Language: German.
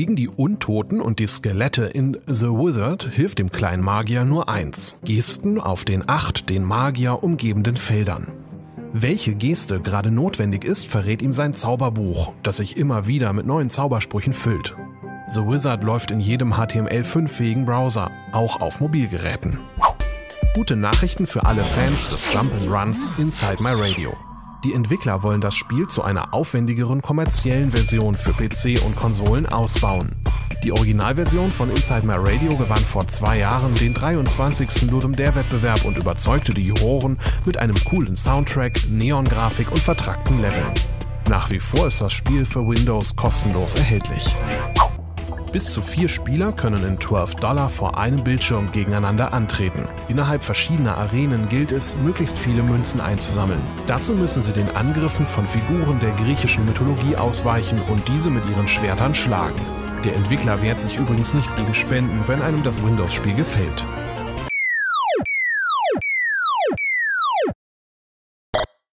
Gegen die Untoten und die Skelette in The Wizard hilft dem kleinen Magier nur eins. Gesten auf den acht den Magier umgebenden Feldern. Welche Geste gerade notwendig ist, verrät ihm sein Zauberbuch, das sich immer wieder mit neuen Zaubersprüchen füllt. The Wizard läuft in jedem HTML5-fähigen Browser, auch auf Mobilgeräten. Gute Nachrichten für alle Fans des Jump'n'Runs Inside My Radio. Die Entwickler wollen das Spiel zu einer aufwendigeren kommerziellen Version für PC und Konsolen ausbauen. Die Originalversion von Inside My Radio gewann vor zwei Jahren den 23. Ludum Dare Wettbewerb und überzeugte die Juroren mit einem coolen Soundtrack, Neon-Grafik und vertrackten Leveln. Nach wie vor ist das Spiel für Windows kostenlos erhältlich. Bis zu vier Spieler können in 12 Dollar vor einem Bildschirm gegeneinander antreten. Innerhalb verschiedener Arenen gilt es, möglichst viele Münzen einzusammeln. Dazu müssen sie den Angriffen von Figuren der griechischen Mythologie ausweichen und diese mit ihren Schwertern schlagen. Der Entwickler wehrt sich übrigens nicht gegen Spenden, wenn einem das Windows-Spiel gefällt.